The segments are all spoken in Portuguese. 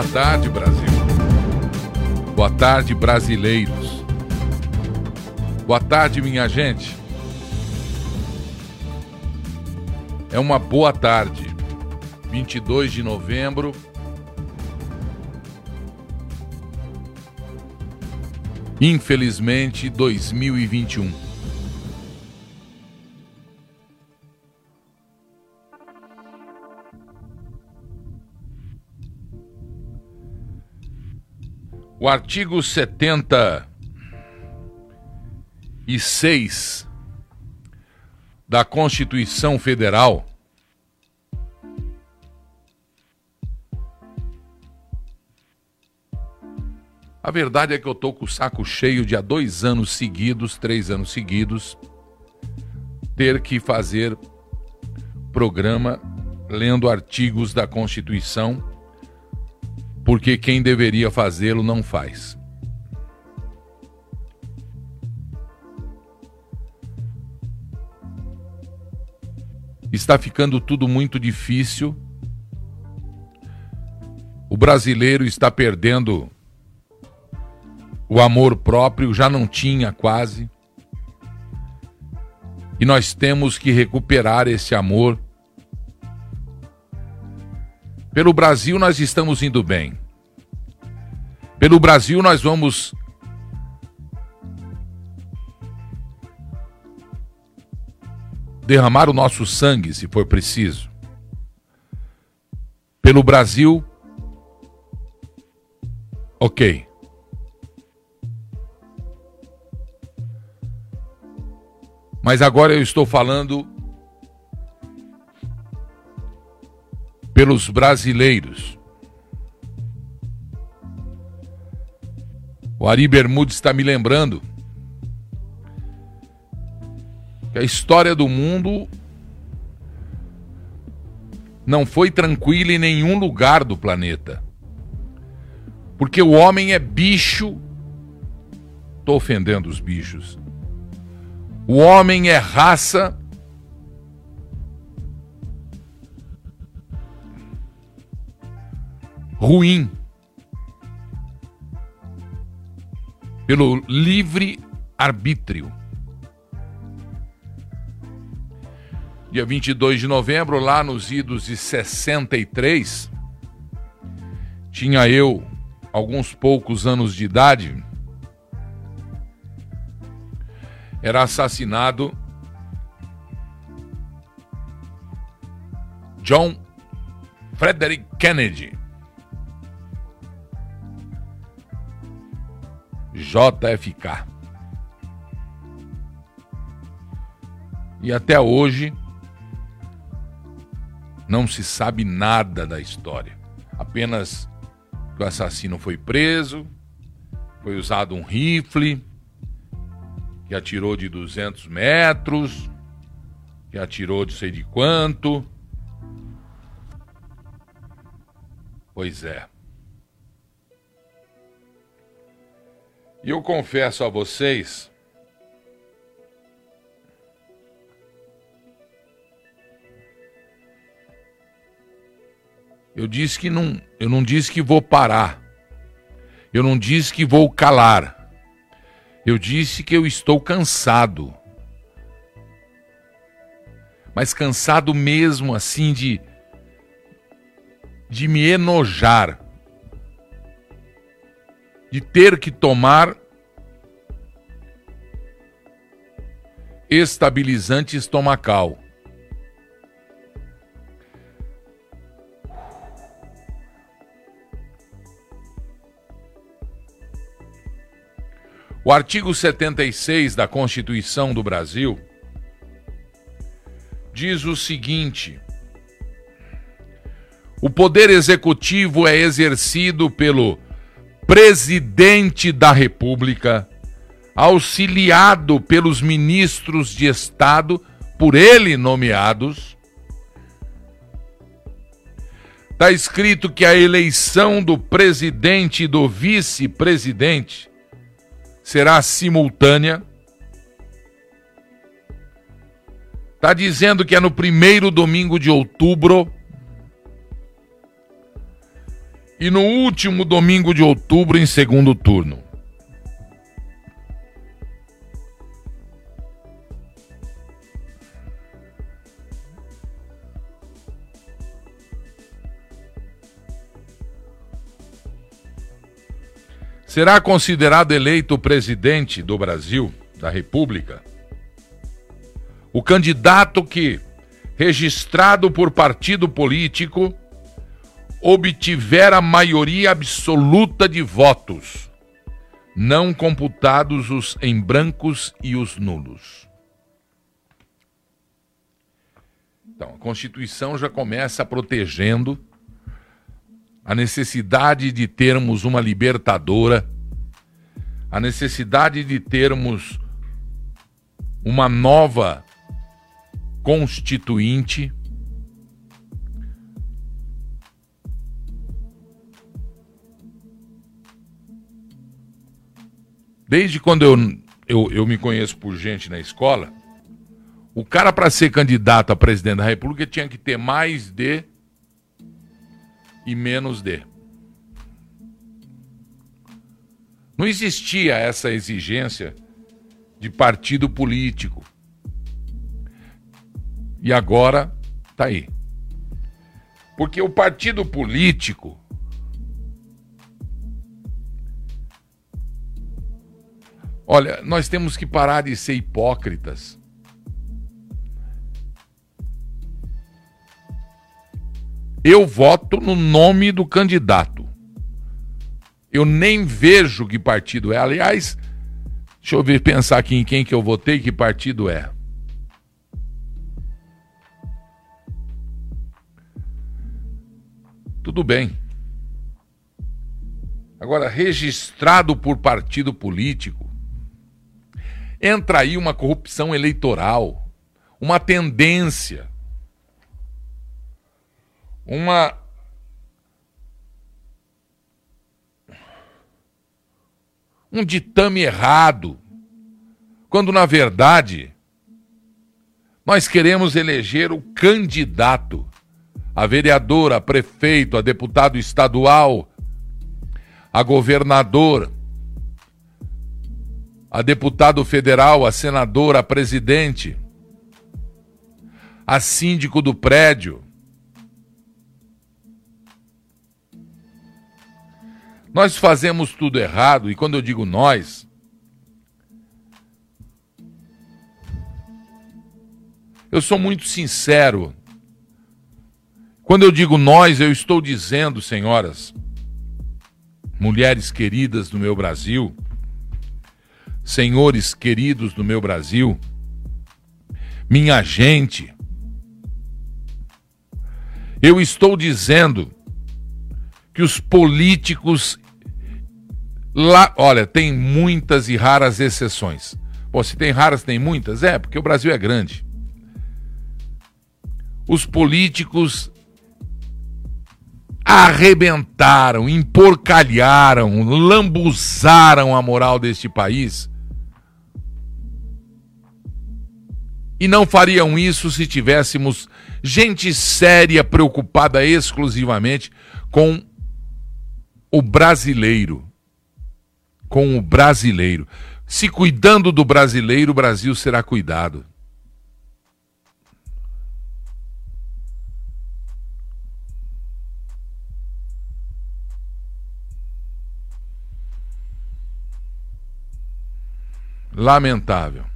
Boa tarde, Brasil. Boa tarde, brasileiros. Boa tarde, minha gente. É uma boa tarde. 22 de novembro. Infelizmente, 2021. O artigo 76 da Constituição Federal A verdade é que eu tô com o saco cheio de há dois anos seguidos, três anos seguidos, ter que fazer programa lendo artigos da Constituição porque quem deveria fazê-lo não faz. Está ficando tudo muito difícil. O brasileiro está perdendo o amor próprio, já não tinha quase. E nós temos que recuperar esse amor pelo Brasil nós estamos indo bem. Pelo Brasil nós vamos derramar o nosso sangue se for preciso. Pelo Brasil, ok. Mas agora eu estou falando pelos brasileiros. O Ari Bermudes está me lembrando que a história do mundo não foi tranquila em nenhum lugar do planeta. Porque o homem é bicho. Estou ofendendo os bichos. O homem é raça ruim pelo livre arbítrio. Dia 22 de novembro, lá nos idos de 63, tinha eu alguns poucos anos de idade, era assassinado John Frederick Kennedy. JFK. E até hoje não se sabe nada da história. Apenas que o assassino foi preso, foi usado um rifle que atirou de 200 metros, que atirou de sei de quanto. Pois é. E eu confesso a vocês Eu disse que não, eu não disse que vou parar. Eu não disse que vou calar. Eu disse que eu estou cansado. Mas cansado mesmo assim de de me enojar de ter que tomar estabilizante estomacal. O artigo 76 da Constituição do Brasil diz o seguinte: o poder executivo é exercido pelo presidente da República, auxiliado pelos ministros de Estado, por ele nomeados. Está escrito que a eleição do presidente e do vice-presidente será simultânea. Está dizendo que é no primeiro domingo de outubro e no último domingo de outubro em segundo turno. Será considerado eleito presidente do Brasil, da República, o candidato que, registrado por partido político, obtiver a maioria absoluta de votos, não computados os em brancos e os nulos. Então, a Constituição já começa protegendo a necessidade de termos uma libertadora, a necessidade de termos uma nova constituinte. Desde quando eu, eu, eu me conheço por gente na escola, o cara, para ser candidato a presidente da República, tinha que ter mais de e menos de. Não existia essa exigência de partido político. E agora tá aí. Porque o partido político Olha, nós temos que parar de ser hipócritas. Eu voto no nome do candidato. Eu nem vejo que partido é. Aliás, deixa eu ver, pensar aqui em quem que eu votei, que partido é. Tudo bem. Agora, registrado por partido político, entra aí uma corrupção eleitoral, uma tendência uma um ditame errado, quando na verdade nós queremos eleger o candidato, a vereadora, a prefeito, a deputado estadual, a governador, a deputado federal, a senadora, a presidente, a síndico do prédio, Nós fazemos tudo errado, e quando eu digo nós, eu sou muito sincero. Quando eu digo nós, eu estou dizendo, senhoras, mulheres queridas do meu Brasil, senhores queridos do meu Brasil, minha gente, eu estou dizendo que os políticos lá, olha, tem muitas e raras exceções. Bom, se tem raras, tem muitas? É, porque o Brasil é grande. Os políticos arrebentaram, emporcalharam, lambuzaram a moral deste país. E não fariam isso se tivéssemos gente séria preocupada exclusivamente com o brasileiro. Com o brasileiro. Se cuidando do brasileiro, o Brasil será cuidado. Lamentável.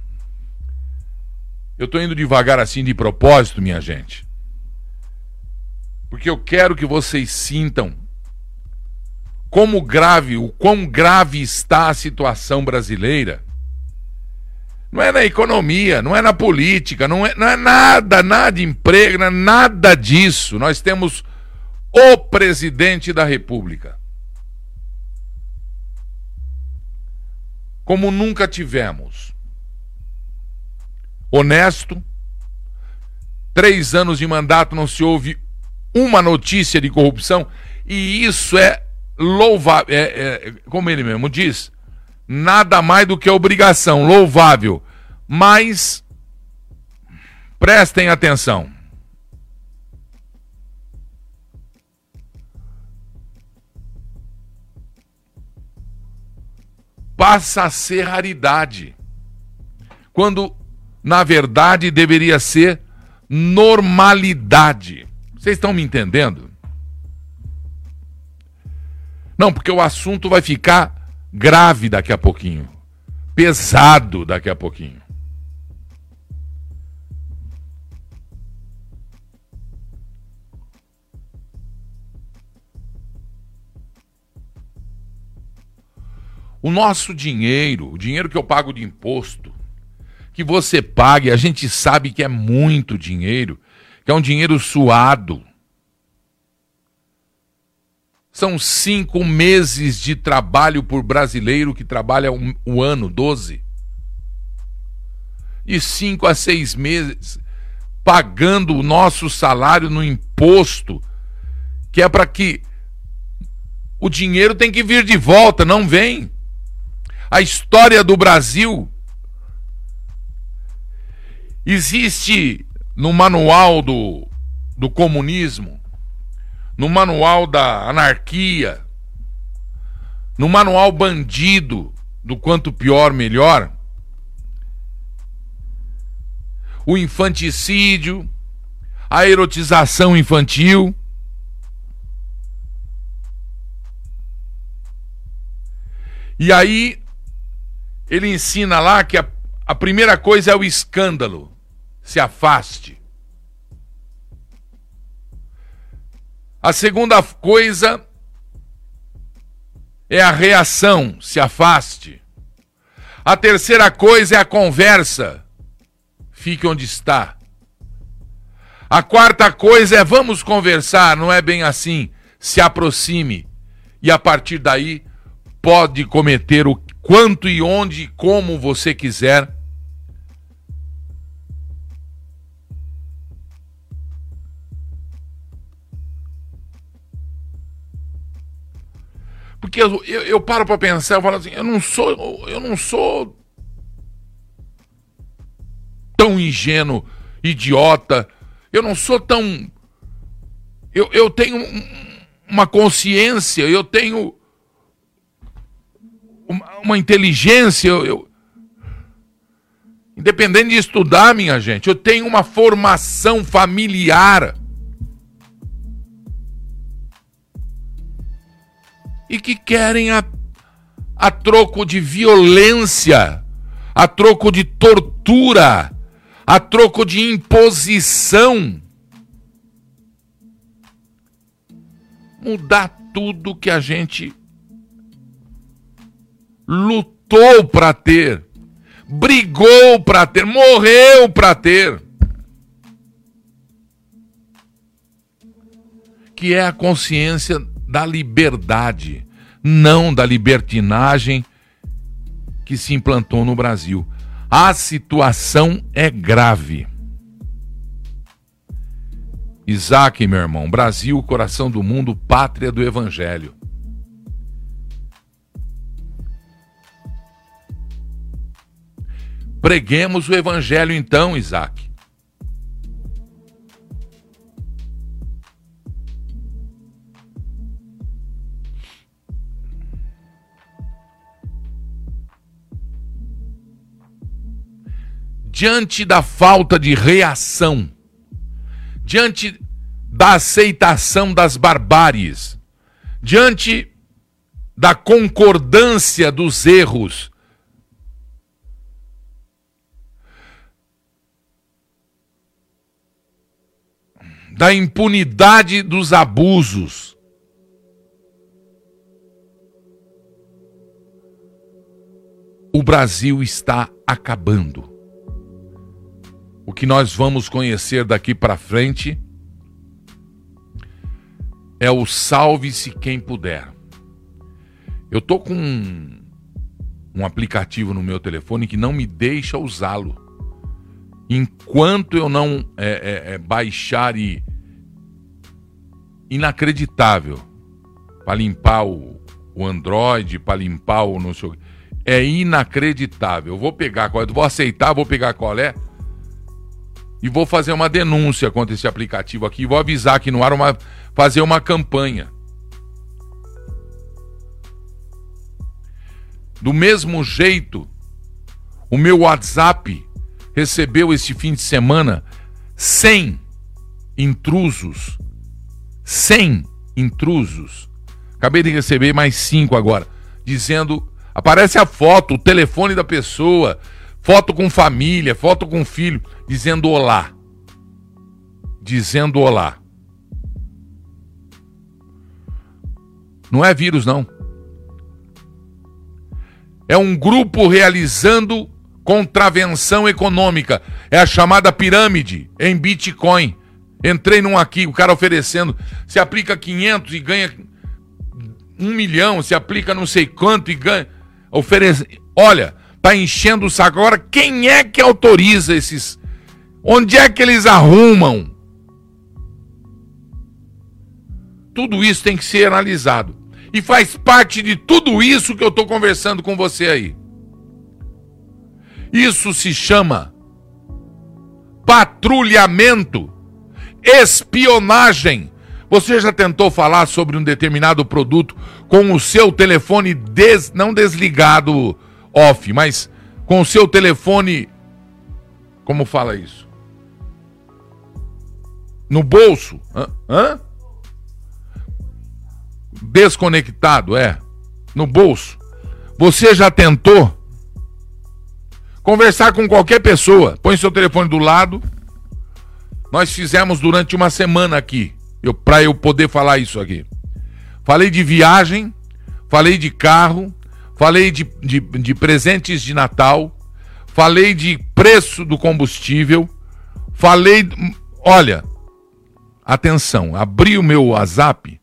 Eu estou indo devagar assim de propósito, minha gente. Porque eu quero que vocês sintam como grave, o quão grave está a situação brasileira. Não é na economia, não é na política, não é, não é nada, nada de emprego, é nada disso. Nós temos o presidente da República. Como nunca tivemos honesto. Três anos de mandato não se houve uma notícia de corrupção e isso é louvável, é, é, como ele mesmo diz, nada mais do que obrigação, louvável. Mas prestem atenção. Passa a ser raridade. Quando na verdade, deveria ser normalidade. Vocês estão me entendendo? Não, porque o assunto vai ficar grave daqui a pouquinho. Pesado daqui a pouquinho. O nosso dinheiro, o dinheiro que eu pago de imposto, que você pague, a gente sabe que é muito dinheiro, que é um dinheiro suado. São cinco meses de trabalho por brasileiro que trabalha um, um ano, doze. E cinco a seis meses pagando o nosso salário no imposto, que é para que o dinheiro tem que vir de volta, não vem a história do Brasil. Existe no manual do, do comunismo, no manual da anarquia, no manual bandido do quanto pior, melhor, o infanticídio, a erotização infantil. E aí ele ensina lá que a, a primeira coisa é o escândalo. Se afaste. A segunda coisa é a reação, se afaste. A terceira coisa é a conversa, fique onde está. A quarta coisa é vamos conversar, não é bem assim, se aproxime. E a partir daí pode cometer o quanto e onde e como você quiser. Porque eu, eu, eu paro para pensar, eu falo assim, eu não sou, eu não sou tão ingênuo, idiota, eu não sou tão eu, eu tenho uma consciência, eu tenho uma, uma inteligência. Eu, eu, independente de estudar, minha gente, eu tenho uma formação familiar. E que querem a, a troco de violência, a troco de tortura, a troco de imposição, mudar tudo que a gente lutou para ter, brigou para ter, morreu para ter. Que é a consciência da liberdade, não da libertinagem que se implantou no Brasil. A situação é grave. Isaac, meu irmão, Brasil, coração do mundo, pátria do Evangelho. Preguemos o evangelho então, Isaac. Diante da falta de reação, diante da aceitação das barbáries, diante da concordância dos erros, da impunidade dos abusos. O Brasil está acabando. O que nós vamos conhecer daqui para frente é o salve-se quem puder. Eu tô com um, um aplicativo no meu telefone que não me deixa usá-lo enquanto eu não é, é, é baixar e inacreditável para limpar o, o Android, para limpar o não sei é inacreditável. Eu vou pegar qual é, vou aceitar, vou pegar qual é e vou fazer uma denúncia contra esse aplicativo aqui, vou avisar aqui no ar uma fazer uma campanha. Do mesmo jeito, o meu WhatsApp recebeu este fim de semana 100 intrusos. 100 intrusos. Acabei de receber mais 5 agora, dizendo, aparece a foto, o telefone da pessoa, foto com família, foto com filho, dizendo olá. Dizendo olá. Não é vírus não. É um grupo realizando contravenção econômica. É a chamada pirâmide em Bitcoin. Entrei num aqui, o cara oferecendo, se aplica 500 e ganha um milhão, se aplica não sei quanto e ganha. Oferece. Olha, tá enchendo o saco. Agora, quem é que autoriza esses. Onde é que eles arrumam? Tudo isso tem que ser analisado. E faz parte de tudo isso que eu estou conversando com você aí. Isso se chama patrulhamento, espionagem. Você já tentou falar sobre um determinado produto com o seu telefone des, não desligado off, mas com o seu telefone como fala isso? No bolso? Hã? Hã? Desconectado, é. No bolso. Você já tentou Conversar com qualquer pessoa. Põe seu telefone do lado. Nós fizemos durante uma semana aqui. Eu, para eu poder falar isso aqui. Falei de viagem, falei de carro, falei de, de, de presentes de Natal, falei de preço do combustível, falei. Olha, atenção, abri o meu WhatsApp,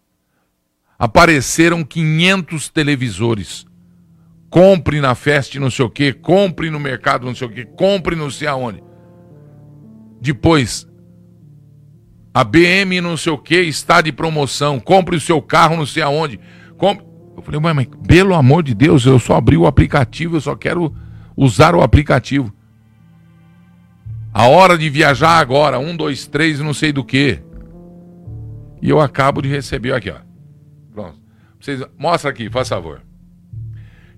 apareceram 500 televisores compre na festa não sei o que, compre no mercado não sei o que, compre não sei aonde. Depois, a BM não sei o que está de promoção, compre o seu carro não sei aonde. Compre... Eu falei, mas, pelo amor de Deus, eu só abri o aplicativo, eu só quero usar o aplicativo. A hora de viajar agora, um, dois, três, não sei do que. E eu acabo de receber aqui, ó. Pronto. Vocês, mostra aqui, faz favor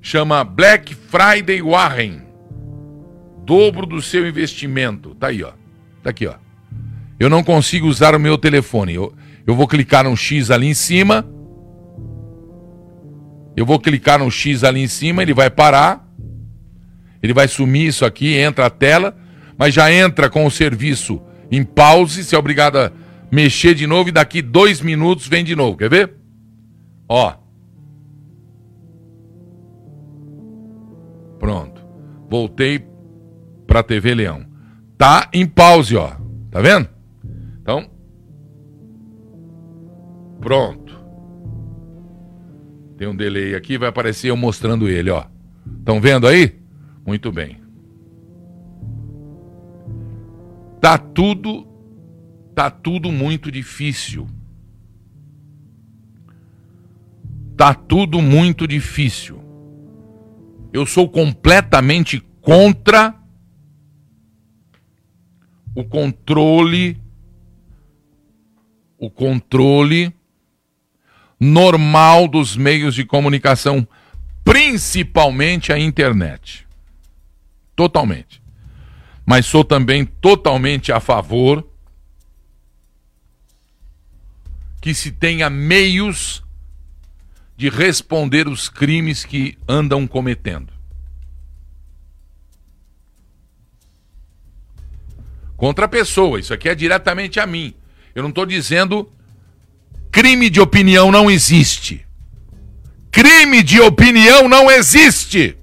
chama Black Friday Warren. Dobro do seu investimento. Tá aí, ó. Tá aqui, ó. Eu não consigo usar o meu telefone. Eu, eu vou clicar no X ali em cima. Eu vou clicar no X ali em cima, ele vai parar. Ele vai sumir isso aqui, entra a tela, mas já entra com o serviço em pause, você é obrigado a mexer de novo e daqui dois minutos vem de novo. Quer ver? Ó. Pronto. Voltei para a TV Leão. Tá em pause, ó. Tá vendo? Então. Pronto. Um delay aqui, vai aparecer eu mostrando ele, ó. Estão vendo aí? Muito bem. Tá tudo tá tudo muito difícil. Tá tudo muito difícil. Eu sou completamente contra o controle o controle normal dos meios de comunicação, principalmente a internet. Totalmente. Mas sou também totalmente a favor que se tenha meios de responder os crimes que andam cometendo. Contra a pessoa, isso aqui é diretamente a mim. Eu não estou dizendo crime de opinião não existe. Crime de opinião não existe.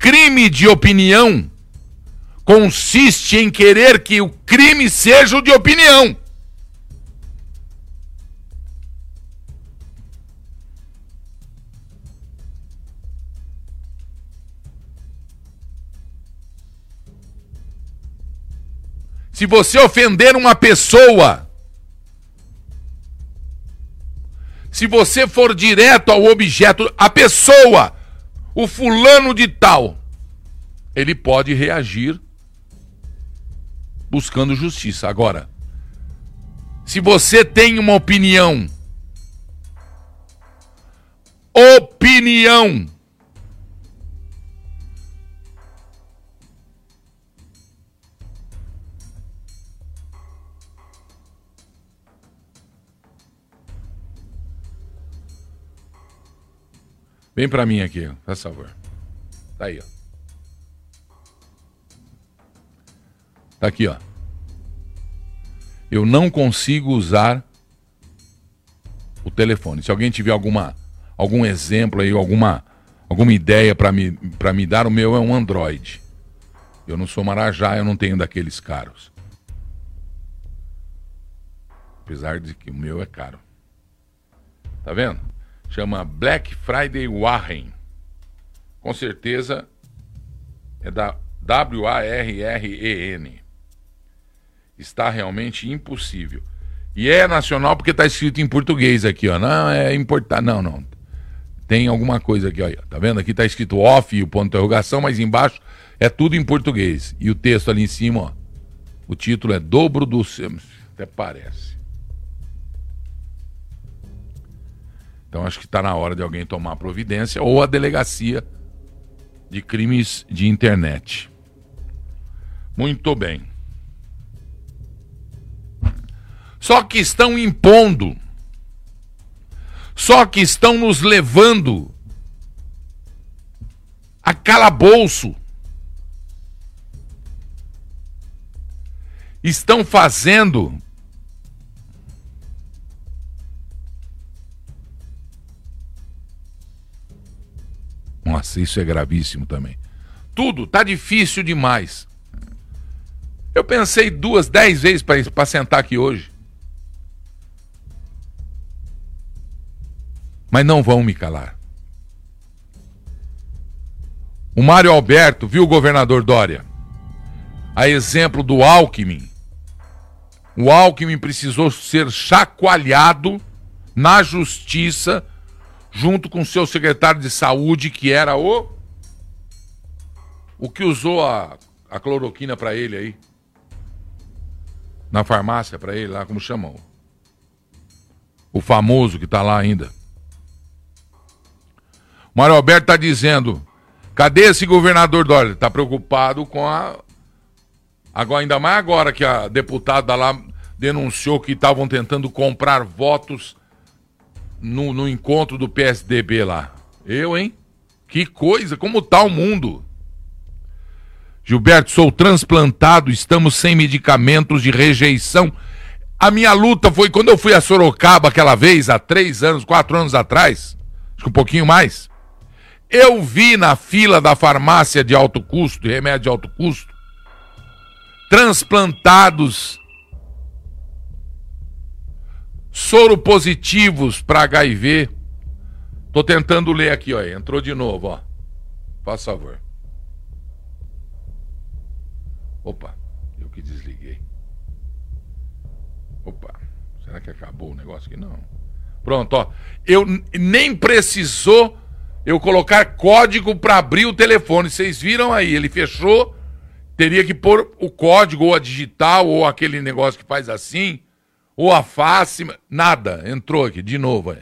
crime de opinião consiste em querer que o crime seja o de opinião. Se você ofender uma pessoa, se você for direto ao objeto, a pessoa o fulano de tal. ele pode reagir buscando justiça. Agora, se você tem uma opinião, opinião, Vem para mim aqui, por favor. Tá aí, ó. Tá aqui, ó. Eu não consigo usar o telefone. Se alguém tiver alguma algum exemplo aí, alguma alguma ideia para me para me dar, o meu é um Android. Eu não sou Marajá, eu não tenho daqueles caros. Apesar de que o meu é caro. Tá vendo? Chama Black Friday Warren. Com certeza é da W-A-R-R-E-N está realmente impossível. E é nacional porque está escrito em português aqui, ó. Não, é importar. Não, não. Tem alguma coisa aqui, ó. Tá vendo? Aqui está escrito off e o ponto de interrogação, mas embaixo é tudo em português. E o texto ali em cima, ó. O título é Dobro do. Até parece. Então acho que está na hora de alguém tomar providência ou a delegacia de crimes de internet. Muito bem. Só que estão impondo. Só que estão nos levando a calabouço. Estão fazendo Nossa, isso é gravíssimo também. Tudo tá difícil demais. Eu pensei duas, dez vezes para sentar aqui hoje. mas não vão me calar. O Mário Alberto viu governador Dória. A exemplo do Alckmin. O Alckmin precisou ser chacoalhado na justiça junto com seu secretário de saúde, que era o o que usou a, a cloroquina para ele aí. Na farmácia para ele lá, como chamam? O famoso que está lá ainda. Mário Alberto está dizendo: cadê esse governador Dória? Está preocupado com a. Agora, ainda mais agora que a deputada lá denunciou que estavam tentando comprar votos no, no encontro do PSDB lá. Eu, hein? Que coisa, como tá o mundo? Gilberto, sou transplantado, estamos sem medicamentos de rejeição. A minha luta foi quando eu fui a Sorocaba aquela vez, há três anos, quatro anos atrás, acho que um pouquinho mais. Eu vi na fila da farmácia de alto custo, remédio de alto custo, transplantados soro positivos para HIV. Tô tentando ler aqui, ó. Entrou de novo, ó. Faz favor. Opa, eu que desliguei. Opa, será que acabou o negócio aqui? Não. Pronto, ó. Eu nem precisou eu colocar código para abrir o telefone. Vocês viram aí, ele fechou, teria que pôr o código, ou a digital, ou aquele negócio que faz assim, ou a face, nada. Entrou aqui, de novo.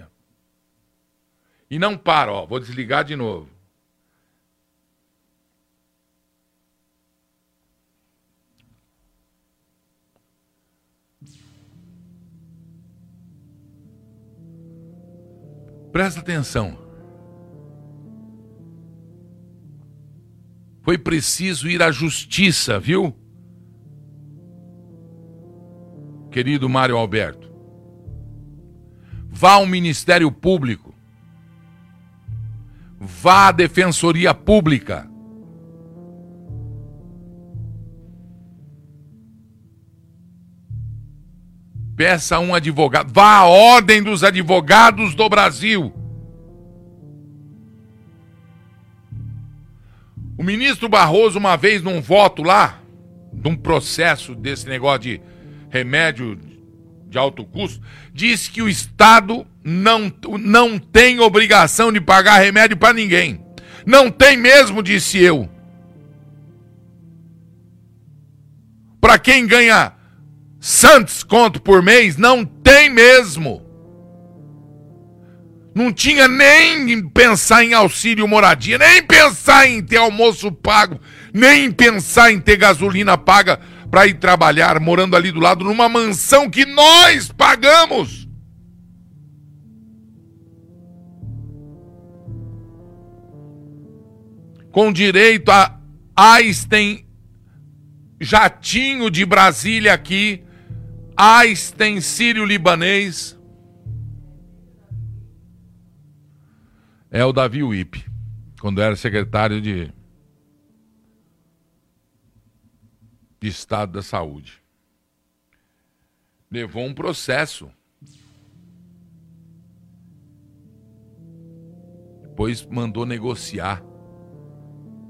E não para, ó, vou desligar de novo. Presta atenção. Foi preciso ir à justiça, viu? Querido Mário Alberto. Vá ao Ministério Público. Vá à Defensoria Pública. Peça um advogado. Vá à Ordem dos Advogados do Brasil. O ministro Barroso, uma vez num voto lá, num processo desse negócio de remédio de alto custo, disse que o Estado não, não tem obrigação de pagar remédio para ninguém. Não tem mesmo, disse eu. Para quem ganha santos conto por mês, não tem mesmo. Não tinha nem pensar em auxílio moradia, nem pensar em ter almoço pago, nem pensar em ter gasolina paga para ir trabalhar, morando ali do lado numa mansão que nós pagamos. Com direito a Einstein jatinho de Brasília aqui, Einstein sírio-libanês. É o Davi Wip, quando era secretário de, de Estado da Saúde. Levou um processo. Depois mandou negociar.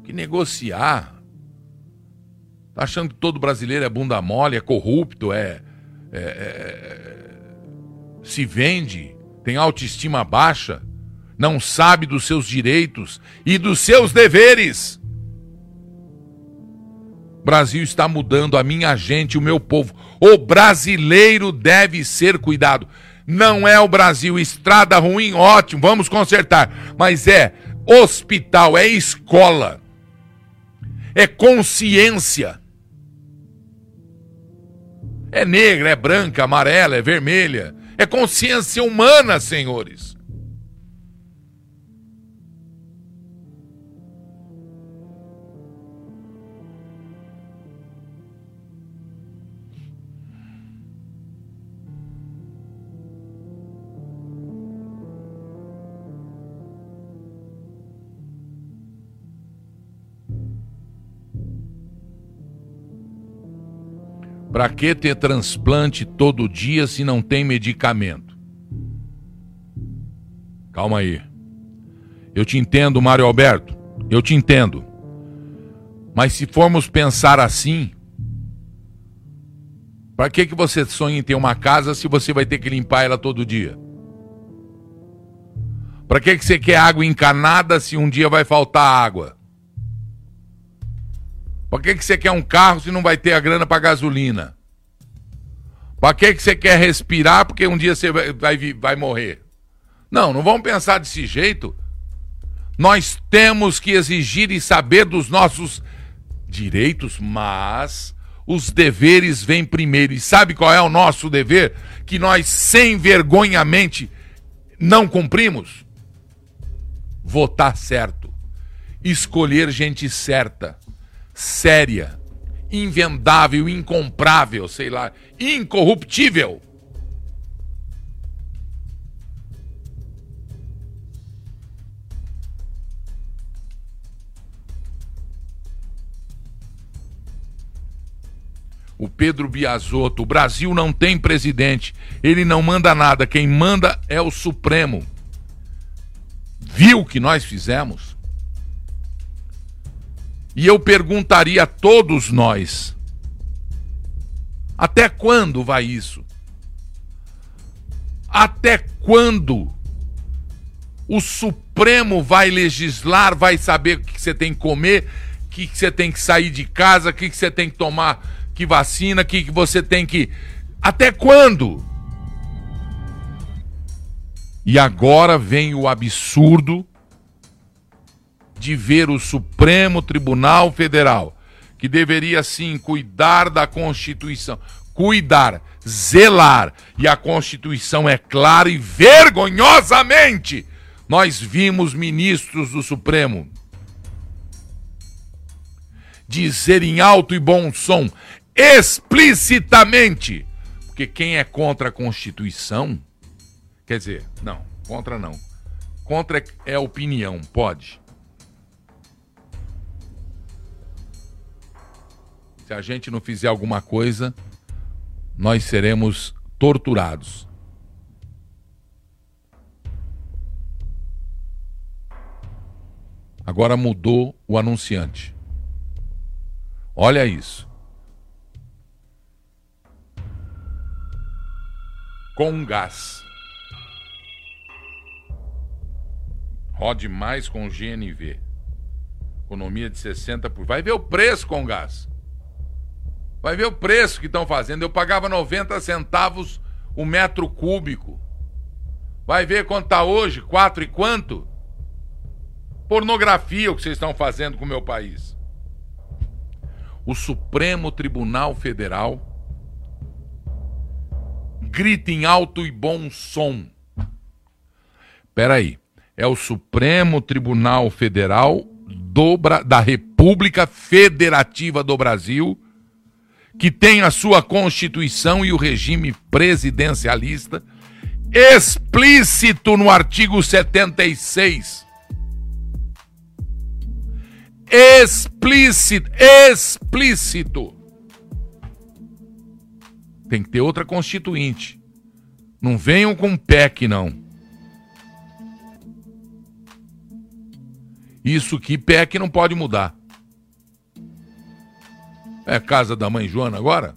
Que negociar? Tá achando que todo brasileiro é bunda mole, é corrupto, é, é, é se vende, tem autoestima baixa, não sabe dos seus direitos e dos seus deveres. Brasil está mudando a minha gente, o meu povo. O brasileiro deve ser cuidado. Não é o Brasil, estrada ruim, ótimo, vamos consertar. Mas é hospital, é escola, é consciência. É negra, é branca, amarela, é vermelha. É consciência humana, senhores. Para que ter transplante todo dia se não tem medicamento? Calma aí. Eu te entendo, Mário Alberto. Eu te entendo. Mas se formos pensar assim, para que que você sonha em ter uma casa se você vai ter que limpar ela todo dia? Para que que você quer água encanada se um dia vai faltar água? Para que, que você quer um carro se não vai ter a grana para gasolina? Para que, que você quer respirar porque um dia você vai, vai, vai morrer? Não, não vamos pensar desse jeito. Nós temos que exigir e saber dos nossos direitos, mas os deveres vêm primeiro. E sabe qual é o nosso dever? Que nós, sem vergonhamente, não cumprimos? Votar certo. Escolher gente certa séria, invendável, incomprável, sei lá, incorruptível. o Pedro Biasotto. O Brasil não tem presidente, ele não manda nada, quem manda é o Supremo. Viu o que nós fizemos? E eu perguntaria a todos nós: até quando vai isso? Até quando o Supremo vai legislar, vai saber o que você tem que comer, o que você tem que sair de casa, o que você tem que tomar, que vacina, o que você tem que. Até quando? E agora vem o absurdo de ver o Supremo Tribunal Federal, que deveria sim cuidar da Constituição, cuidar, zelar, e a Constituição é clara e vergonhosamente nós vimos ministros do Supremo dizer em alto e bom som, explicitamente, porque quem é contra a Constituição, quer dizer, não, contra não. Contra é opinião, pode. Se a gente não fizer alguma coisa, nós seremos torturados. Agora mudou o anunciante. Olha isso. Com gás. Rode mais com GNV. Economia de 60 por. Vai ver o preço com gás. Vai ver o preço que estão fazendo. Eu pagava 90 centavos o metro cúbico. Vai ver quanto está hoje, quatro e quanto? Pornografia o que vocês estão fazendo com o meu país. O Supremo Tribunal Federal grita em alto e bom som. Peraí, é o Supremo Tribunal Federal do, da República Federativa do Brasil que tem a sua Constituição e o regime presidencialista explícito no artigo 76. Explícito, explícito. Tem que ter outra constituinte. Não venham com PEC, não. Isso que PEC não pode mudar. É casa da mãe Joana agora?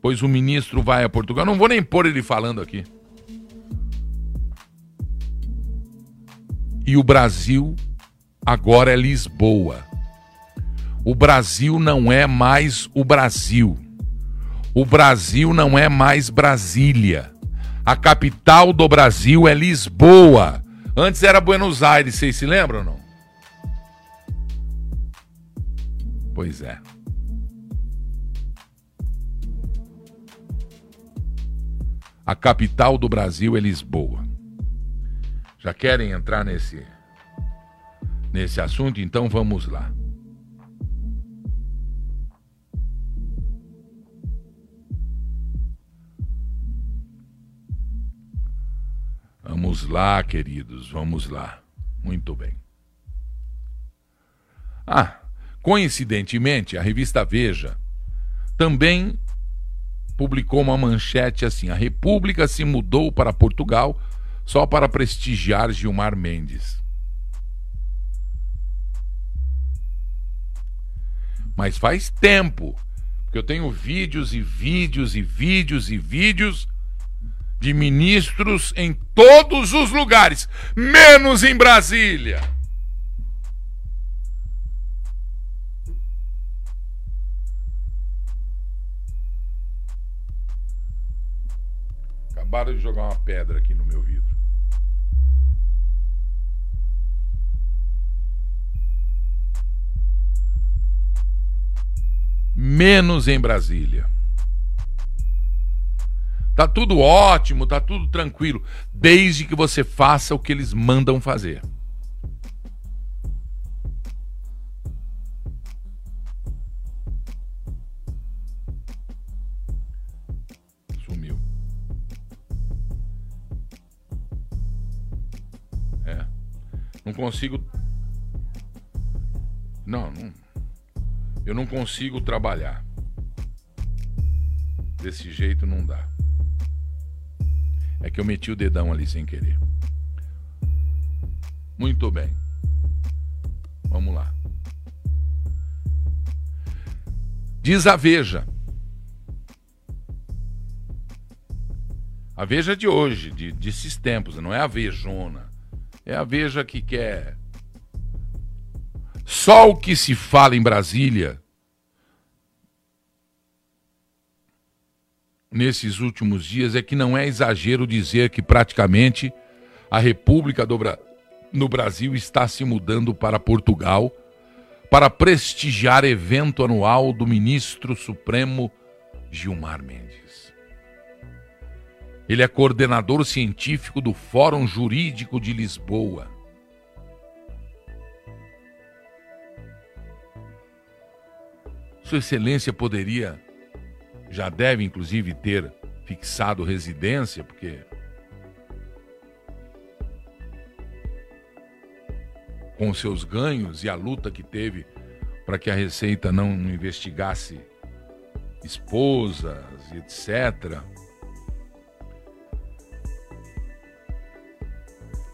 Pois o ministro vai a Portugal. Não vou nem pôr ele falando aqui. E o Brasil agora é Lisboa. O Brasil não é mais o Brasil. O Brasil não é mais Brasília. A capital do Brasil é Lisboa. Antes era Buenos Aires, vocês se lembram ou não? Pois é. A capital do Brasil é Lisboa. Já querem entrar nesse nesse assunto? Então vamos lá. Vamos lá, queridos, vamos lá. Muito bem. Ah, Coincidentemente, a revista Veja também publicou uma manchete assim: a República se mudou para Portugal só para prestigiar Gilmar Mendes. Mas faz tempo, porque eu tenho vídeos e vídeos e vídeos e vídeos de ministros em todos os lugares, menos em Brasília. Acabaram de jogar uma pedra aqui no meu vidro. Menos em Brasília. Tá tudo ótimo, tá tudo tranquilo, desde que você faça o que eles mandam fazer. Consigo. Não, não. Eu não consigo trabalhar. Desse jeito não dá. É que eu meti o dedão ali sem querer. Muito bem. Vamos lá. Diz a Veja. A Veja de hoje, de, desses tempos, não é a Vejona. É a Veja que quer. Só o que se fala em Brasília nesses últimos dias é que não é exagero dizer que praticamente a República do Bra... no Brasil está se mudando para Portugal para prestigiar evento anual do ministro Supremo Gilmar Mendes. Ele é coordenador científico do Fórum Jurídico de Lisboa. Sua Excelência poderia, já deve inclusive ter fixado residência, porque com seus ganhos e a luta que teve para que a Receita não investigasse esposas, etc.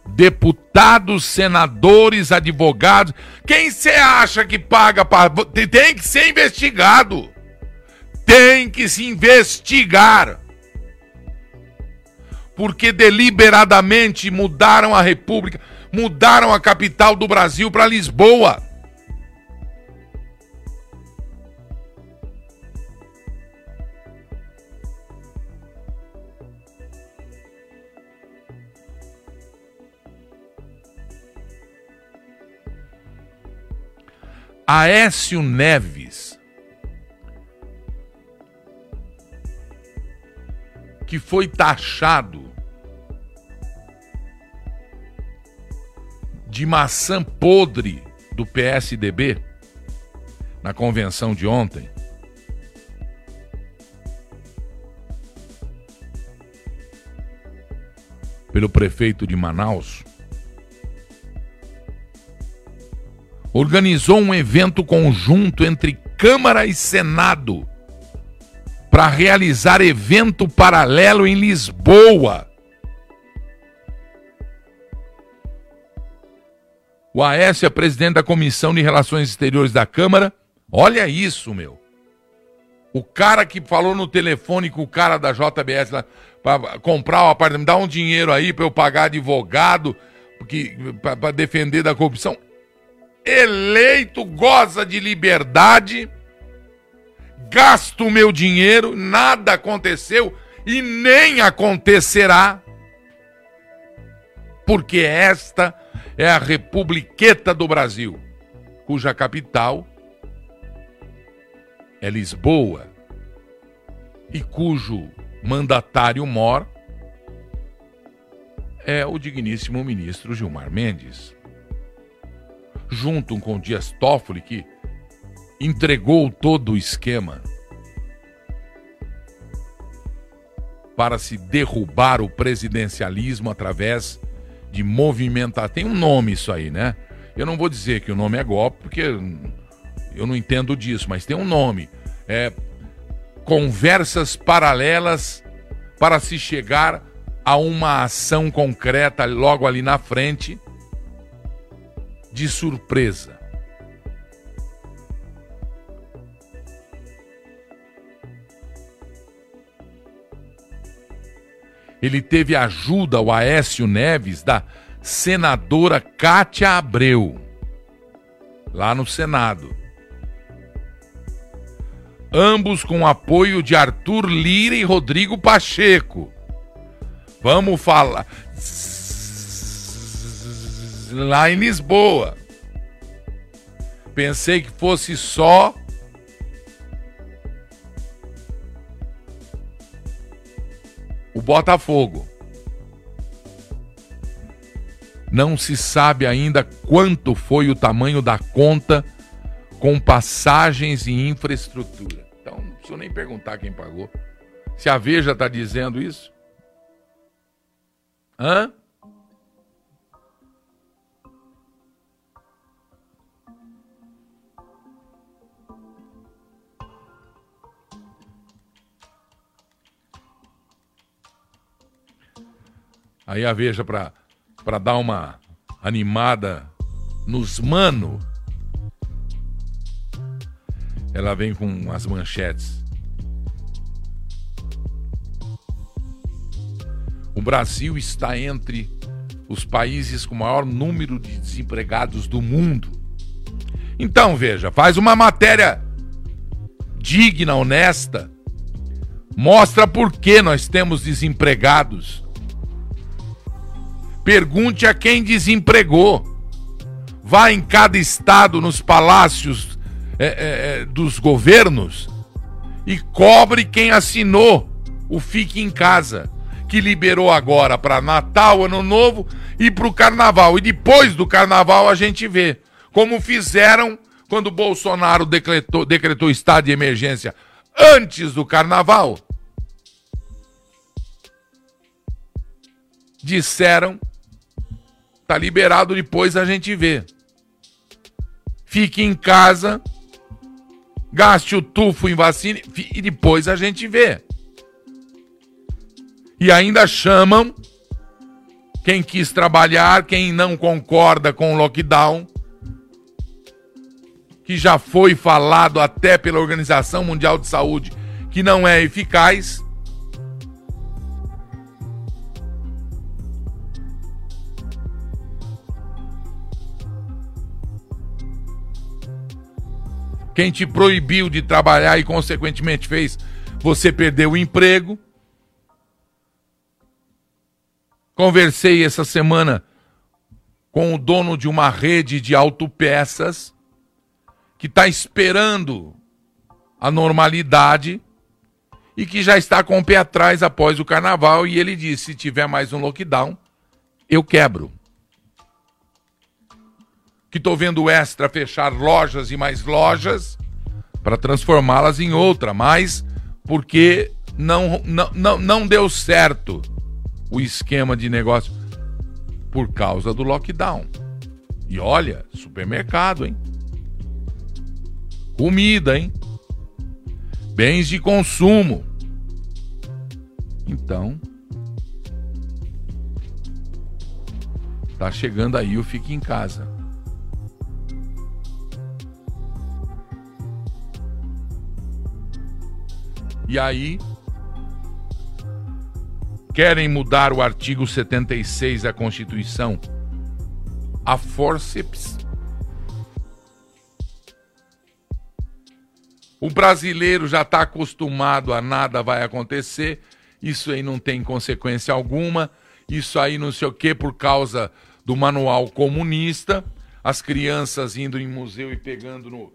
deputados, senadores, advogados. Quem você acha que paga para. Tem que ser investigado. Tem que se investigar. Porque deliberadamente mudaram a República, mudaram a capital do Brasil para Lisboa. Aécio Neves, que foi taxado de maçã podre do PSDB na convenção de ontem. Pelo prefeito de Manaus. Organizou um evento conjunto entre Câmara e Senado para realizar evento paralelo em Lisboa O Aécio é presidente da Comissão de Relações Exteriores da Câmara. Olha isso, meu. O cara que falou no telefone com o cara da JBS lá para comprar o apartamento, dá um dinheiro aí para eu pagar advogado para defender da corrupção. Eleito, goza de liberdade, gasto o meu dinheiro, nada aconteceu e nem acontecerá. Porque esta é a Republiqueta do Brasil, cuja capital é Lisboa e cujo mandatário mor é o digníssimo ministro Gilmar Mendes. Junto com Dias Toffoli, que entregou todo o esquema para se derrubar o presidencialismo através de movimentar. Tem um nome isso aí, né? Eu não vou dizer que o nome é golpe, porque eu não entendo disso, mas tem um nome. É conversas paralelas para se chegar a uma ação concreta logo ali na frente de surpresa. ele teve ajuda, o Aécio Neves, da senadora Cátia Abreu, lá no Senado. Ambos com apoio de Arthur Lira e Rodrigo Pacheco. Vamos falar. Lá em Lisboa. Pensei que fosse só o Botafogo. Não se sabe ainda quanto foi o tamanho da conta com passagens e infraestrutura. Então, não preciso nem perguntar quem pagou. Se a Veja está dizendo isso. Hã? Aí a Veja para dar uma animada nos mano. Ela vem com as manchetes. O Brasil está entre os países com maior número de desempregados do mundo. Então, veja, faz uma matéria digna, honesta, mostra por que nós temos desempregados Pergunte a quem desempregou. Vá em cada estado, nos palácios é, é, é, dos governos e cobre quem assinou o Fique em Casa, que liberou agora para Natal, Ano Novo e para o Carnaval. E depois do Carnaval a gente vê como fizeram quando Bolsonaro decretou, decretou estado de emergência antes do Carnaval. Disseram Tá liberado, depois a gente vê. Fique em casa, gaste o tufo em vacina e depois a gente vê. E ainda chamam quem quis trabalhar, quem não concorda com o lockdown, que já foi falado até pela Organização Mundial de Saúde que não é eficaz, quem te proibiu de trabalhar e, consequentemente, fez você perder o emprego. Conversei essa semana com o dono de uma rede de autopeças que está esperando a normalidade e que já está com o pé atrás após o carnaval. E ele disse: se tiver mais um lockdown, eu quebro. Que estou vendo Extra fechar lojas e mais lojas para transformá-las em outra, mas porque não, não, não, não deu certo o esquema de negócio por causa do lockdown. E olha, supermercado, hein? Comida, hein? Bens de consumo. Então, tá chegando aí o Fique em Casa. E aí, querem mudar o artigo 76 da Constituição a forceps. O brasileiro já está acostumado a nada vai acontecer, isso aí não tem consequência alguma, isso aí não sei o que por causa do manual comunista, as crianças indo em museu e pegando no.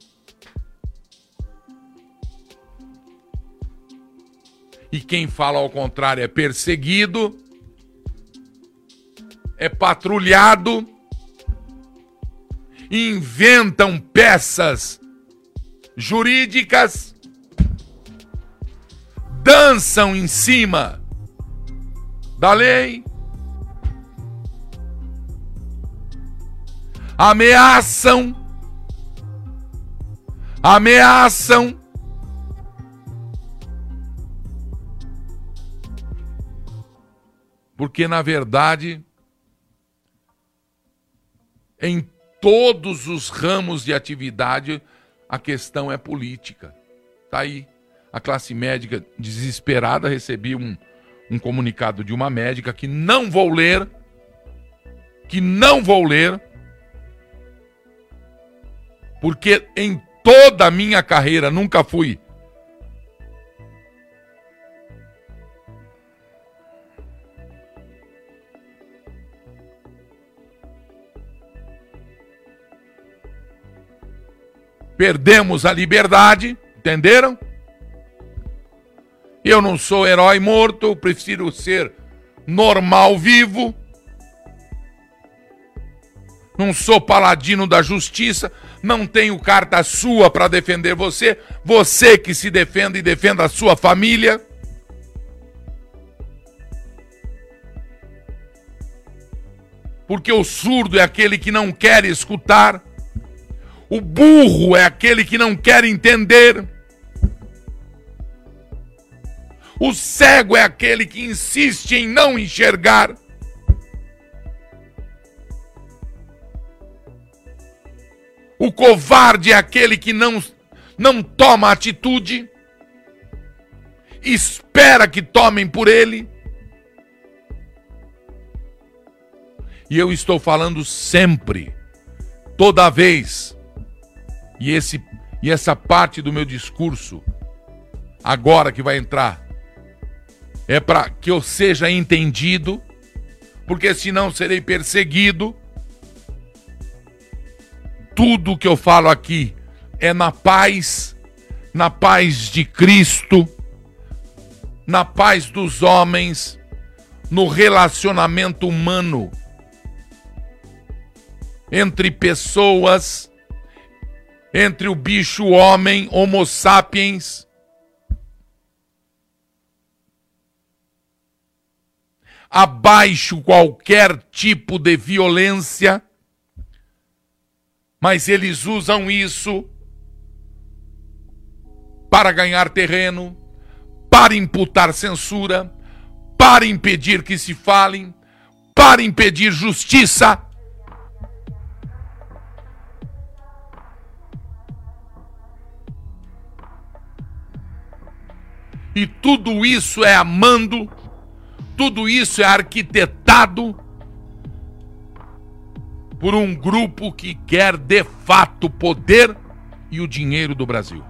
E quem fala ao contrário é perseguido, é patrulhado inventam peças jurídicas, dançam em cima da lei, ameaçam, ameaçam. Porque, na verdade, em todos os ramos de atividade, a questão é política. Está aí. A classe médica desesperada recebi um, um comunicado de uma médica que não vou ler, que não vou ler, porque em toda a minha carreira nunca fui Perdemos a liberdade, entenderam? Eu não sou herói morto, prefiro ser normal vivo. Não sou paladino da justiça, não tenho carta sua para defender você, você que se defenda e defenda a sua família. Porque o surdo é aquele que não quer escutar. O burro é aquele que não quer entender. O cego é aquele que insiste em não enxergar. O covarde é aquele que não, não toma atitude, espera que tomem por ele. E eu estou falando sempre, toda vez e, esse, e essa parte do meu discurso, agora que vai entrar, é para que eu seja entendido, porque senão serei perseguido. Tudo que eu falo aqui é na paz, na paz de Cristo, na paz dos homens, no relacionamento humano entre pessoas entre o bicho homem, Homo sapiens, abaixo qualquer tipo de violência, mas eles usam isso para ganhar terreno, para imputar censura, para impedir que se falem, para impedir justiça E tudo isso é amando, tudo isso é arquitetado por um grupo que quer de fato poder e o dinheiro do Brasil.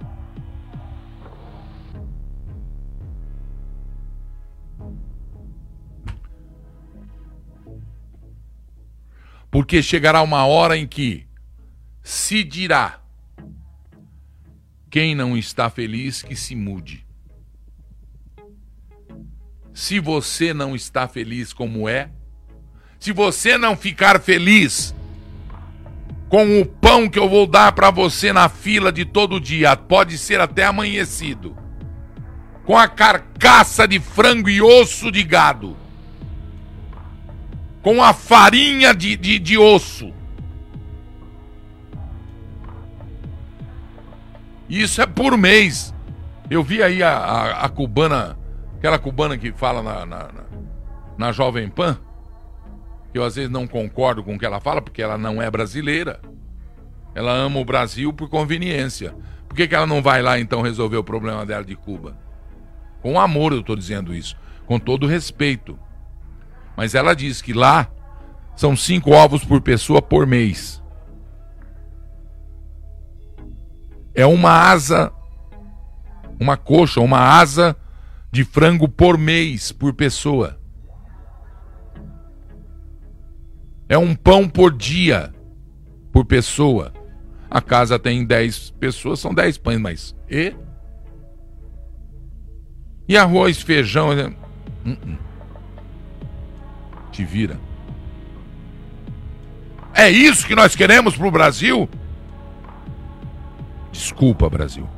Porque chegará uma hora em que se dirá Quem não está feliz, que se mude. Se você não está feliz como é, se você não ficar feliz com o pão que eu vou dar para você na fila de todo dia, pode ser até amanhecido, com a carcaça de frango e osso de gado, com a farinha de, de, de osso, Isso é por mês. Eu vi aí a, a, a cubana, aquela cubana que fala na, na, na, na Jovem Pan, que eu às vezes não concordo com o que ela fala, porque ela não é brasileira. Ela ama o Brasil por conveniência. Por que, que ela não vai lá então resolver o problema dela de Cuba? Com amor eu estou dizendo isso, com todo respeito. Mas ela diz que lá são cinco ovos por pessoa por mês. é uma asa, uma coxa, uma asa de frango por mês, por pessoa. É um pão por dia, por pessoa. A casa tem 10 pessoas, são 10 pães, mas. E? E arroz, feijão. Uh -uh. Te vira. É isso que nós queremos para o Brasil? Desculpa, Brasil.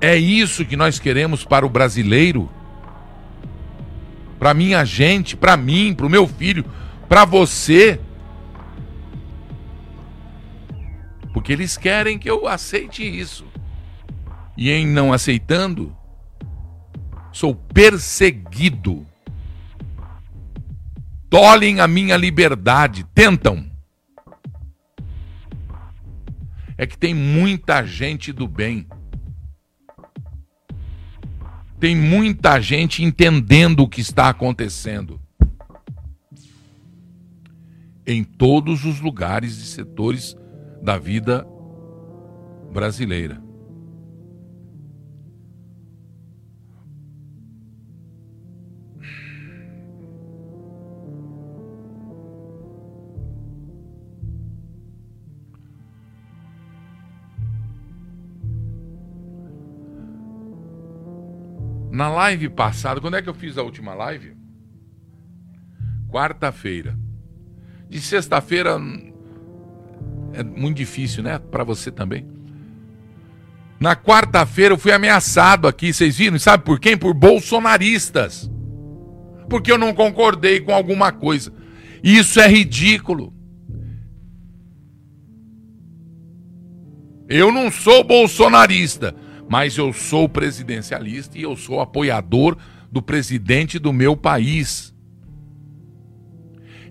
É isso que nós queremos para o brasileiro? Para minha gente, para mim, para o meu filho, para você? Porque eles querem que eu aceite isso. E em não aceitando, sou perseguido. Tolhem a minha liberdade, tentam. é que tem muita gente do bem. Tem muita gente entendendo o que está acontecendo. Em todos os lugares e setores da vida brasileira. Na live passada, quando é que eu fiz a última live? Quarta-feira. De sexta-feira é muito difícil, né? Para você também. Na quarta-feira eu fui ameaçado aqui, vocês viram? Sabe por quem? Por bolsonaristas. Porque eu não concordei com alguma coisa. Isso é ridículo. Eu não sou bolsonarista mas eu sou presidencialista e eu sou apoiador do presidente do meu país.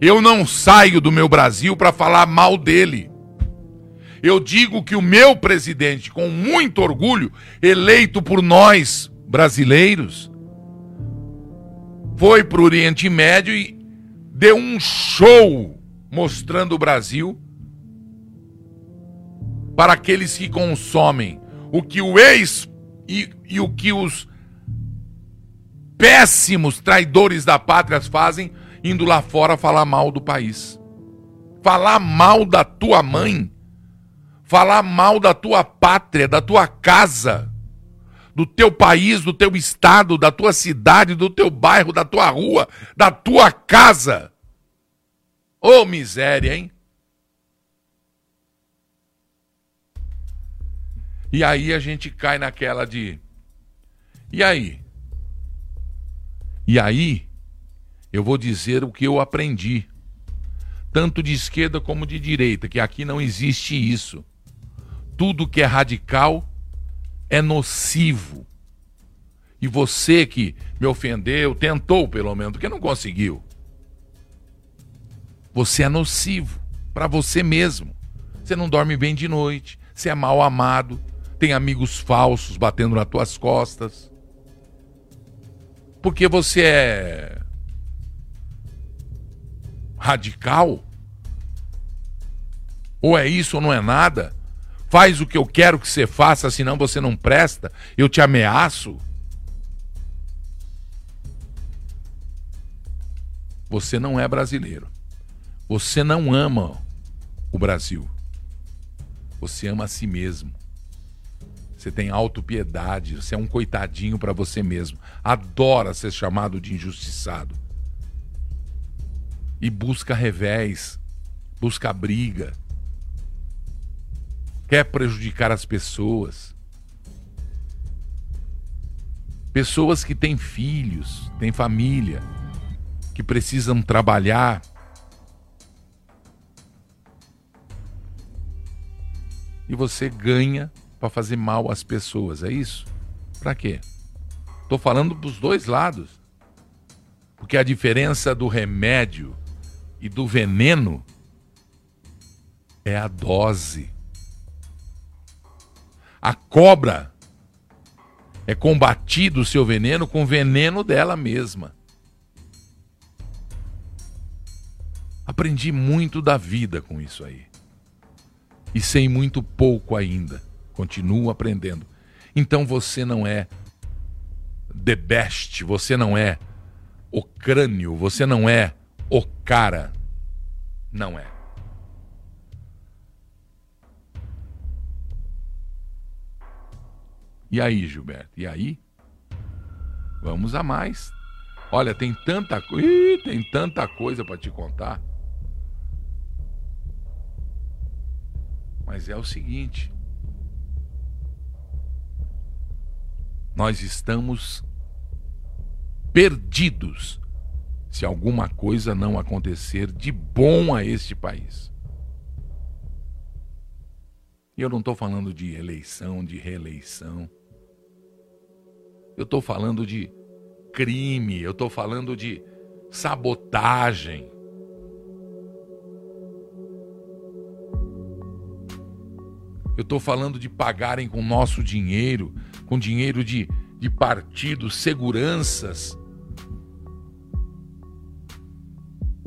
Eu não saio do meu Brasil para falar mal dele. Eu digo que o meu presidente, com muito orgulho, eleito por nós brasileiros, foi para o Oriente Médio e deu um show mostrando o Brasil para aqueles que consomem o que o ex e, e o que os péssimos traidores da pátria fazem indo lá fora falar mal do país. Falar mal da tua mãe. Falar mal da tua pátria, da tua casa, do teu país, do teu estado, da tua cidade, do teu bairro, da tua rua, da tua casa. Ô oh, miséria, hein? E aí a gente cai naquela de. E aí? E aí, eu vou dizer o que eu aprendi, tanto de esquerda como de direita, que aqui não existe isso. Tudo que é radical é nocivo. E você que me ofendeu, tentou pelo menos, porque não conseguiu. Você é nocivo para você mesmo. Você não dorme bem de noite, você é mal amado, tem amigos falsos batendo nas tuas costas. Porque você é radical? Ou é isso ou não é nada? Faz o que eu quero que você faça, senão você não presta. Eu te ameaço. Você não é brasileiro. Você não ama o Brasil. Você ama a si mesmo. Você tem autopiedade, você é um coitadinho para você mesmo. Adora ser chamado de injustiçado. E busca revés, busca briga. Quer prejudicar as pessoas. Pessoas que têm filhos, têm família, que precisam trabalhar. E você ganha para fazer mal às pessoas, é isso? Para quê? Tô falando dos dois lados. Porque a diferença do remédio e do veneno é a dose. A cobra é combatido o seu veneno com o veneno dela mesma. Aprendi muito da vida com isso aí. E sei muito pouco ainda. Continuo aprendendo. Então você não é the best, você não é o crânio, você não é o cara. Não é. E aí, Gilberto? E aí? Vamos a mais. Olha, tem tanta coisa, tem tanta coisa para te contar. Mas é o seguinte, nós estamos perdidos se alguma coisa não acontecer de bom a este país. E eu não estou falando de eleição, de reeleição. Eu estou falando de crime, eu estou falando de sabotagem. Eu estou falando de pagarem com nosso dinheiro, com dinheiro de, de partidos, seguranças,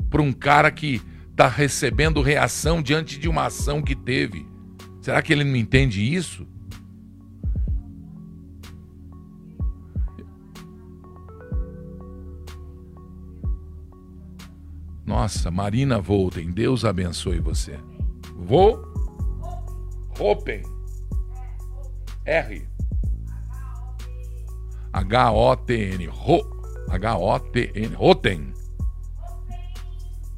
para um cara que está recebendo reação diante de uma ação que teve. Será que ele não entende isso? Nossa, Marina Volten, Deus abençoe você. Vou. Open. R. H-O-T-N. H-O-T-N. Roten.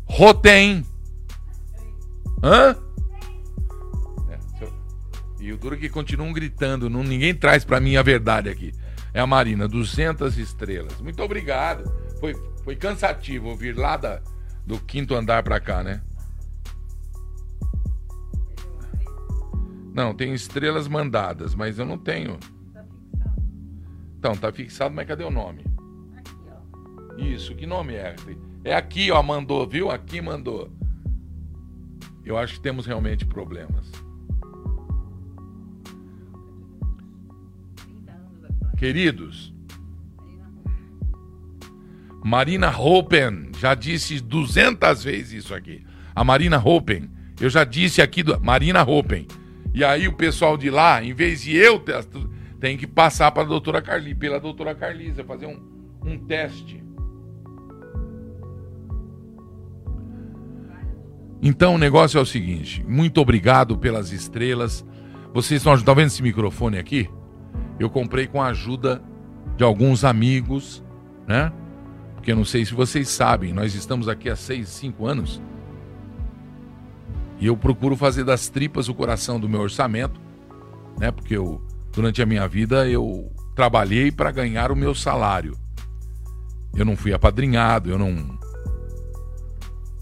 Roten. Hã? É, e o duro é que continuam gritando. Não, ninguém traz para mim a verdade aqui. É a Marina, 200 estrelas. Muito obrigado. Foi, foi cansativo ouvir lá da, do quinto andar para cá, né? Não, tem estrelas mandadas, mas eu não tenho. Então, tá fixado, mas cadê o nome? Aqui, ó. Isso, que nome é? É aqui, ó, mandou, viu? Aqui mandou. Eu acho que temos realmente problemas. Queridos, Marina Hopen, já disse 200 vezes isso aqui. A Marina Hopen, eu já disse aqui, do, Marina Hopen. E aí o pessoal de lá, em vez de eu, tem que passar para a doutora Carli, pela doutora Carlisa, fazer um, um teste. Então o negócio é o seguinte: muito obrigado pelas estrelas. Vocês estão tá vendo esse microfone aqui? Eu comprei com a ajuda de alguns amigos, né? Porque eu não sei se vocês sabem, nós estamos aqui há seis, cinco anos. E eu procuro fazer das tripas o coração do meu orçamento, né? Porque eu, durante a minha vida, eu trabalhei para ganhar o meu salário. Eu não fui apadrinhado, eu não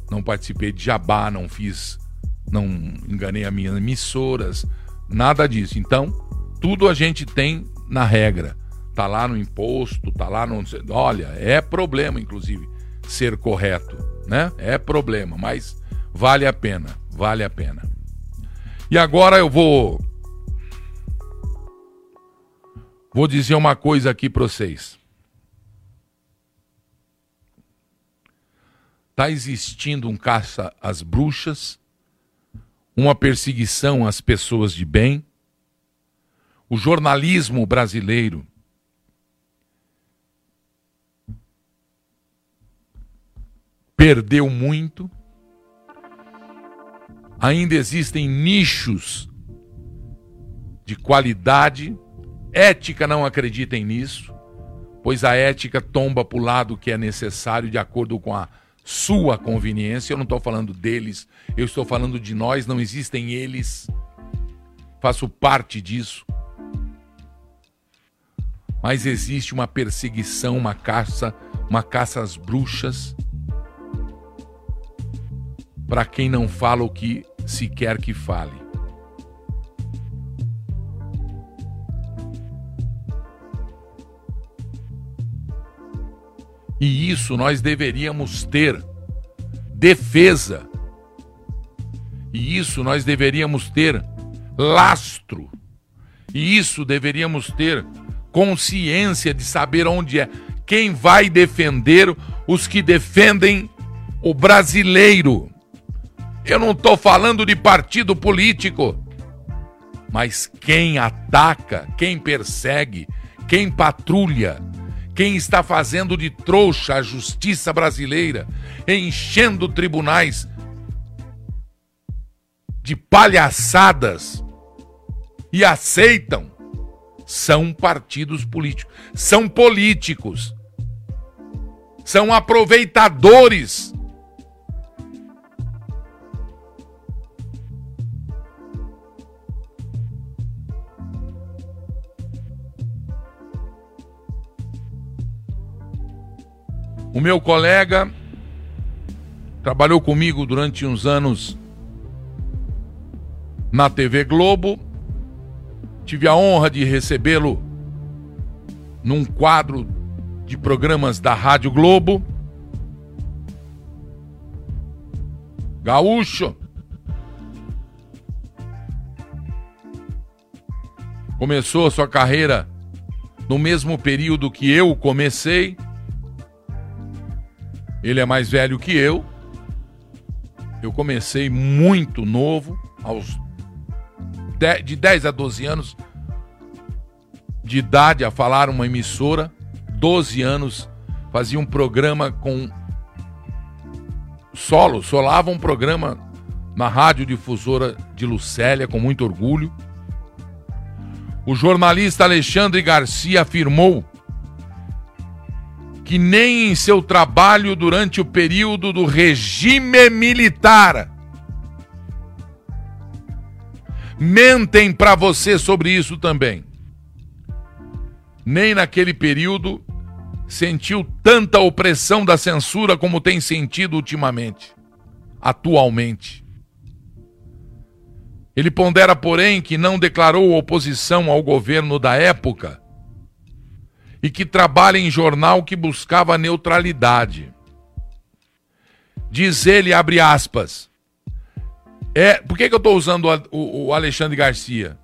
não participei de jabá, não fiz, não enganei as minhas emissoras, nada disso. Então, tudo a gente tem na regra tá lá no imposto, tá lá no. Olha, é problema, inclusive, ser correto, né? É problema, mas vale a pena, vale a pena. E agora eu vou. Vou dizer uma coisa aqui para vocês. Está existindo um caça às bruxas, uma perseguição às pessoas de bem. O jornalismo brasileiro perdeu muito. Ainda existem nichos de qualidade. Ética não acreditem nisso, pois a ética tomba para o lado que é necessário de acordo com a sua conveniência. Eu não estou falando deles, eu estou falando de nós, não existem eles. Faço parte disso. Mas existe uma perseguição, uma caça, uma caça às bruxas para quem não fala o que se quer que fale. E isso nós deveríamos ter defesa. E isso nós deveríamos ter lastro. E isso deveríamos ter consciência de saber onde é. Quem vai defender os que defendem o brasileiro. Eu não estou falando de partido político. Mas quem ataca, quem persegue, quem patrulha, quem está fazendo de trouxa a justiça brasileira, enchendo tribunais de palhaçadas e aceitam, são partidos políticos, são políticos, são aproveitadores. O meu colega trabalhou comigo durante uns anos na TV Globo. Tive a honra de recebê-lo num quadro de programas da Rádio Globo. Gaúcho. Começou a sua carreira no mesmo período que eu comecei. Ele é mais velho que eu. Eu comecei muito novo, aos de 10 a 12 anos de idade, a falar uma emissora. 12 anos, fazia um programa com solo, solava um programa na rádio difusora de Lucélia, com muito orgulho. O jornalista Alexandre Garcia afirmou que nem em seu trabalho durante o período do regime militar. Mentem para você sobre isso também. Nem naquele período sentiu tanta opressão da censura como tem sentido ultimamente, atualmente. Ele pondera, porém, que não declarou oposição ao governo da época e que trabalha em jornal que buscava neutralidade. Diz ele, abre aspas. É, por que, que eu estou usando o, o Alexandre Garcia?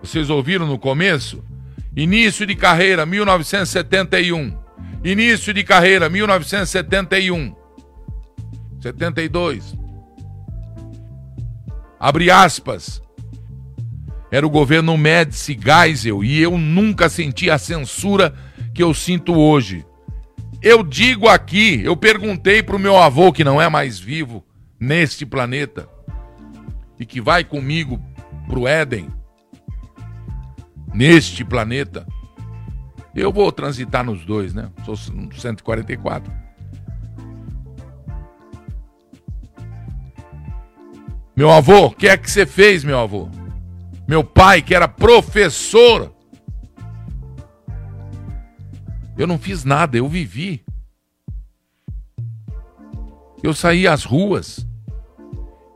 Vocês ouviram no começo? Início de carreira, 1971. Início de carreira, 1971. 72. Abre aspas. Era o governo Médici Geisel e eu nunca senti a censura que eu sinto hoje. Eu digo aqui, eu perguntei para o meu avô, que não é mais vivo neste planeta, e que vai comigo para o Éden, neste planeta. Eu vou transitar nos dois, né? Sou 144. Meu avô, o que é que você fez, meu avô? Meu pai, que era professor. Eu não fiz nada, eu vivi. Eu saí às ruas.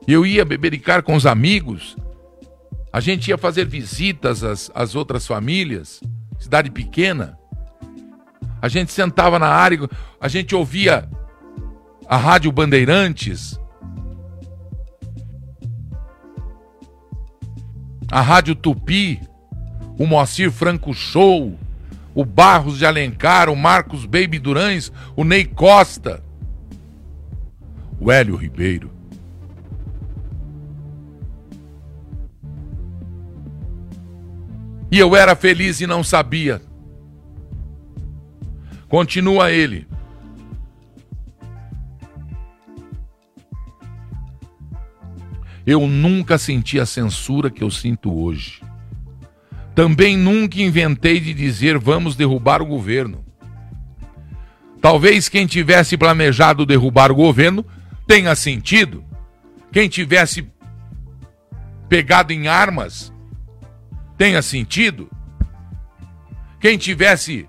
Eu ia bebericar com os amigos. A gente ia fazer visitas às, às outras famílias. Cidade pequena. A gente sentava na área, a gente ouvia a Rádio Bandeirantes. A Rádio Tupi, o Moacir Franco Show, o Barros de Alencar, o Marcos Baby Durães, o Ney Costa, o Hélio Ribeiro. E eu era feliz e não sabia. Continua ele. Eu nunca senti a censura que eu sinto hoje. Também nunca inventei de dizer vamos derrubar o governo. Talvez quem tivesse planejado derrubar o governo tenha sentido. Quem tivesse pegado em armas tenha sentido. Quem tivesse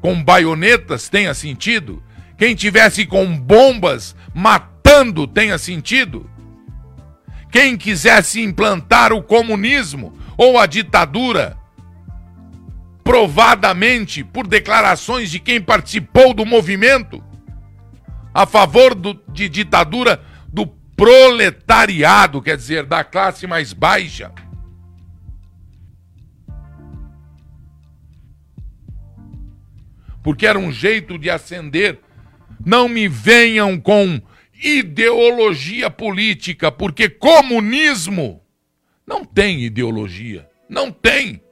com baionetas tenha sentido. Quem tivesse com bombas matando tenha sentido. Quem quisesse implantar o comunismo ou a ditadura, provadamente por declarações de quem participou do movimento a favor do, de ditadura do proletariado, quer dizer, da classe mais baixa. Porque era um jeito de ascender. Não me venham com ideologia política, porque comunismo não tem ideologia. Não tem.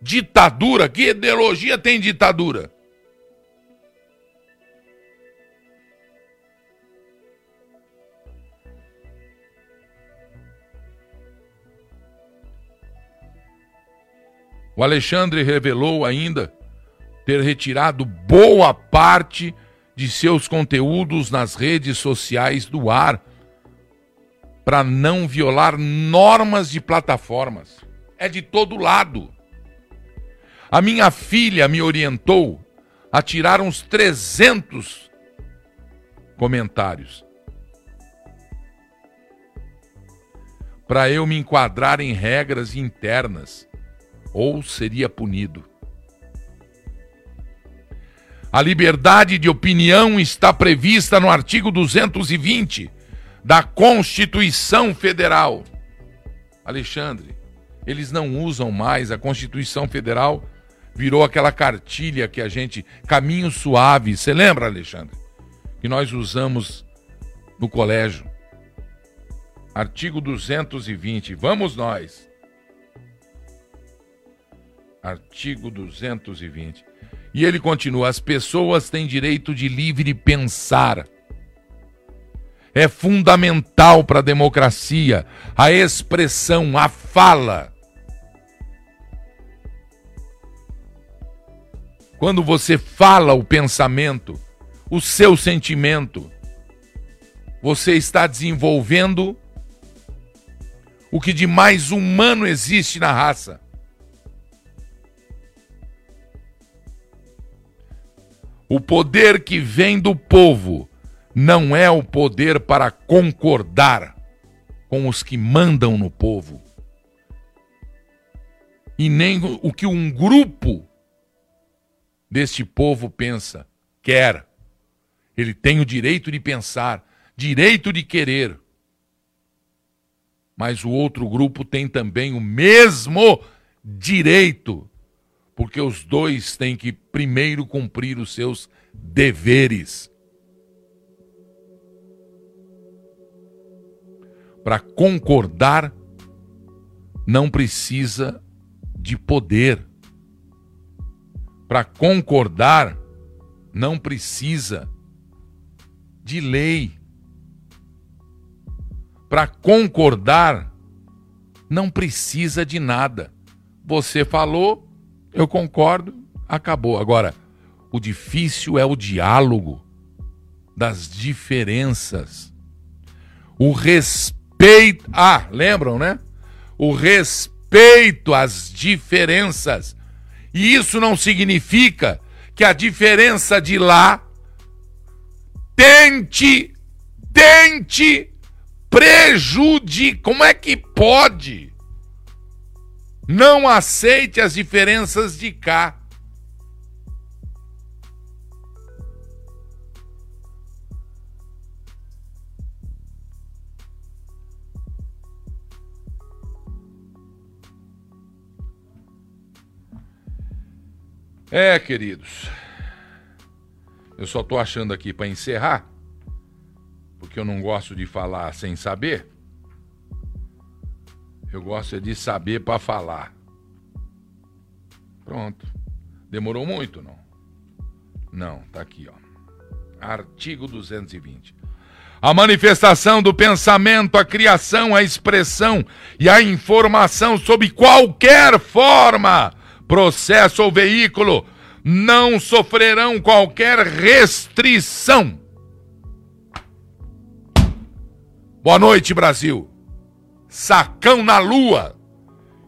Ditadura? Que ideologia tem ditadura? O Alexandre revelou ainda ter retirado boa parte de seus conteúdos nas redes sociais do ar para não violar normas de plataformas. É de todo lado. A minha filha me orientou a tirar uns 300 comentários. Para eu me enquadrar em regras internas ou seria punido. A liberdade de opinião está prevista no artigo 220 da Constituição Federal. Alexandre, eles não usam mais a Constituição Federal, virou aquela cartilha que a gente. Caminho suave. Você lembra, Alexandre? Que nós usamos no colégio. Artigo 220. Vamos nós. Artigo 220. E ele continua: as pessoas têm direito de livre pensar. É fundamental para a democracia a expressão, a fala. Quando você fala o pensamento, o seu sentimento, você está desenvolvendo o que de mais humano existe na raça O poder que vem do povo não é o poder para concordar com os que mandam no povo. E nem o que um grupo deste povo pensa, quer. Ele tem o direito de pensar, direito de querer. Mas o outro grupo tem também o mesmo direito porque os dois têm que primeiro cumprir os seus deveres. Para concordar, não precisa de poder. Para concordar, não precisa de lei. Para concordar, não precisa de nada. Você falou, eu concordo, acabou. Agora, o difícil é o diálogo das diferenças. O respeito. Ah, lembram, né? O respeito às diferenças. E isso não significa que a diferença de lá tente, tente prejudicar. Como é que pode? Não aceite as diferenças de cá. É, queridos. Eu só tô achando aqui para encerrar, porque eu não gosto de falar sem saber. Eu gosto é de saber para falar. Pronto. Demorou muito, não? Não, tá aqui, ó. Artigo 220. A manifestação do pensamento, a criação, a expressão e a informação sob qualquer forma, processo ou veículo não sofrerão qualquer restrição. Boa noite, Brasil. Sacão na lua.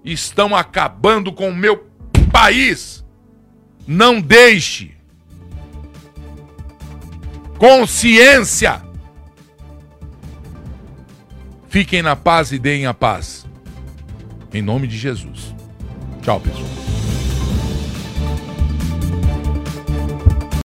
Estão acabando com o meu país. Não deixe. Consciência. Fiquem na paz e deem a paz. Em nome de Jesus. Tchau, pessoal.